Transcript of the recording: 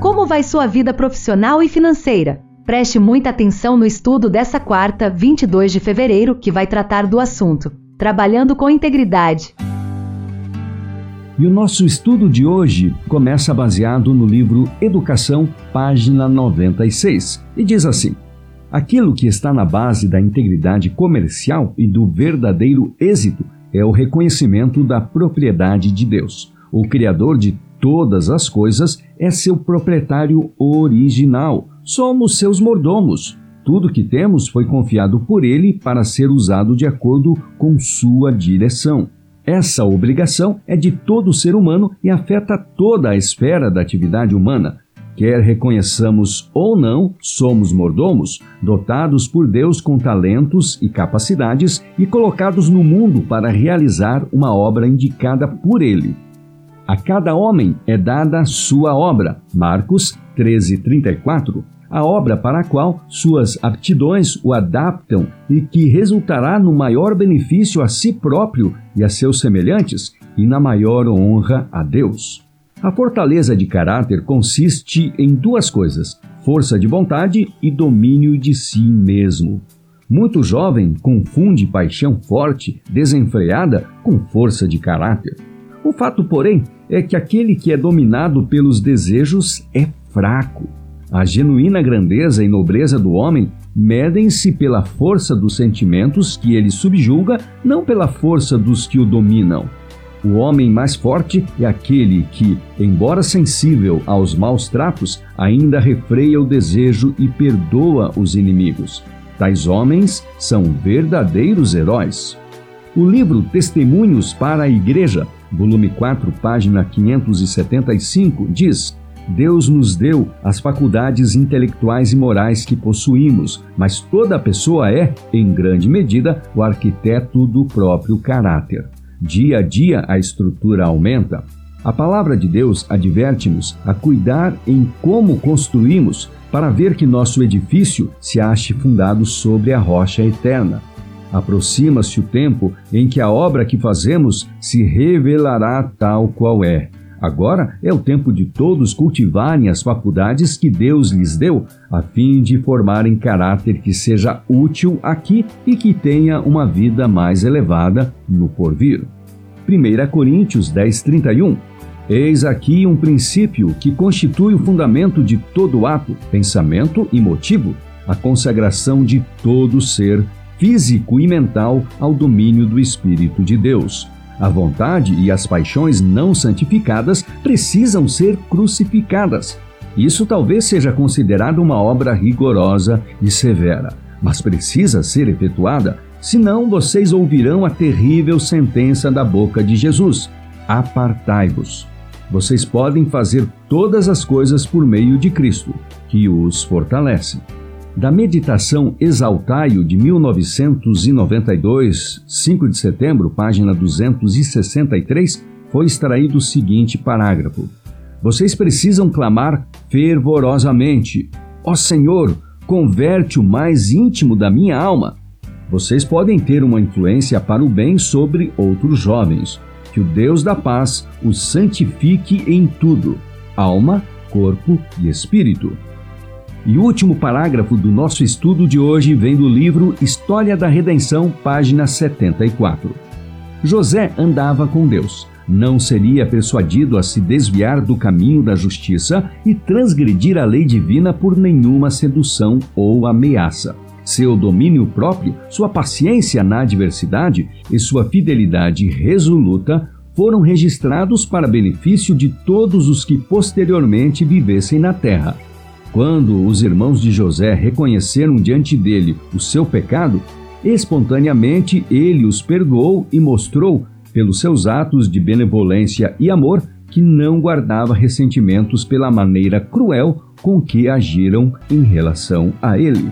Como vai sua vida profissional e financeira? Preste muita atenção no estudo dessa quarta, 22 de fevereiro, que vai tratar do assunto Trabalhando com Integridade. E o nosso estudo de hoje começa baseado no livro Educação, página 96, e diz assim: Aquilo que está na base da integridade comercial e do verdadeiro êxito é o reconhecimento da propriedade de Deus. O Criador de todas as coisas é seu proprietário original. Somos seus mordomos. Tudo que temos foi confiado por ele para ser usado de acordo com sua direção. Essa obrigação é de todo ser humano e afeta toda a esfera da atividade humana. Quer reconheçamos ou não, somos mordomos, dotados por Deus com talentos e capacidades e colocados no mundo para realizar uma obra indicada por Ele. A cada homem é dada sua obra. Marcos 13:34 a obra para a qual suas aptidões o adaptam e que resultará no maior benefício a si próprio e a seus semelhantes e na maior honra a Deus. A fortaleza de caráter consiste em duas coisas: força de vontade e domínio de si mesmo. Muito jovem confunde paixão forte, desenfreada, com força de caráter. O fato, porém, é que aquele que é dominado pelos desejos é fraco. A genuína grandeza e nobreza do homem medem-se pela força dos sentimentos que ele subjuga, não pela força dos que o dominam. O homem mais forte é aquele que, embora sensível aos maus tratos, ainda refreia o desejo e perdoa os inimigos. Tais homens são verdadeiros heróis. O livro Testemunhos para a Igreja, volume 4, página 575, diz: Deus nos deu as faculdades intelectuais e morais que possuímos, mas toda pessoa é, em grande medida, o arquiteto do próprio caráter. Dia a dia a estrutura aumenta. A palavra de Deus adverte-nos a cuidar em como construímos para ver que nosso edifício se ache fundado sobre a rocha eterna. Aproxima-se o tempo em que a obra que fazemos se revelará tal qual é. Agora é o tempo de todos cultivarem as faculdades que Deus lhes deu, a fim de formarem caráter que seja útil aqui e que tenha uma vida mais elevada no porvir. 1 Coríntios 10:31 Eis aqui um princípio que constitui o fundamento de todo ato, pensamento e motivo, a consagração de todo ser, físico e mental, ao domínio do Espírito de Deus. A vontade e as paixões não santificadas precisam ser crucificadas. Isso talvez seja considerado uma obra rigorosa e severa, mas precisa ser efetuada, senão vocês ouvirão a terrível sentença da boca de Jesus: Apartai-vos. Vocês podem fazer todas as coisas por meio de Cristo, que os fortalece. Da meditação Exaltaio de 1992, 5 de setembro, página 263, foi extraído o seguinte parágrafo: Vocês precisam clamar fervorosamente: Ó Senhor, converte o mais íntimo da minha alma. Vocês podem ter uma influência para o bem sobre outros jovens. Que o Deus da paz os santifique em tudo: alma, corpo e espírito. E o último parágrafo do nosso estudo de hoje vem do livro História da Redenção, página 74. José andava com Deus. Não seria persuadido a se desviar do caminho da justiça e transgredir a lei divina por nenhuma sedução ou ameaça. Seu domínio próprio, sua paciência na adversidade e sua fidelidade resoluta foram registrados para benefício de todos os que posteriormente vivessem na terra. Quando os irmãos de José reconheceram diante dele o seu pecado, espontaneamente ele os perdoou e mostrou, pelos seus atos de benevolência e amor, que não guardava ressentimentos pela maneira cruel com que agiram em relação a ele.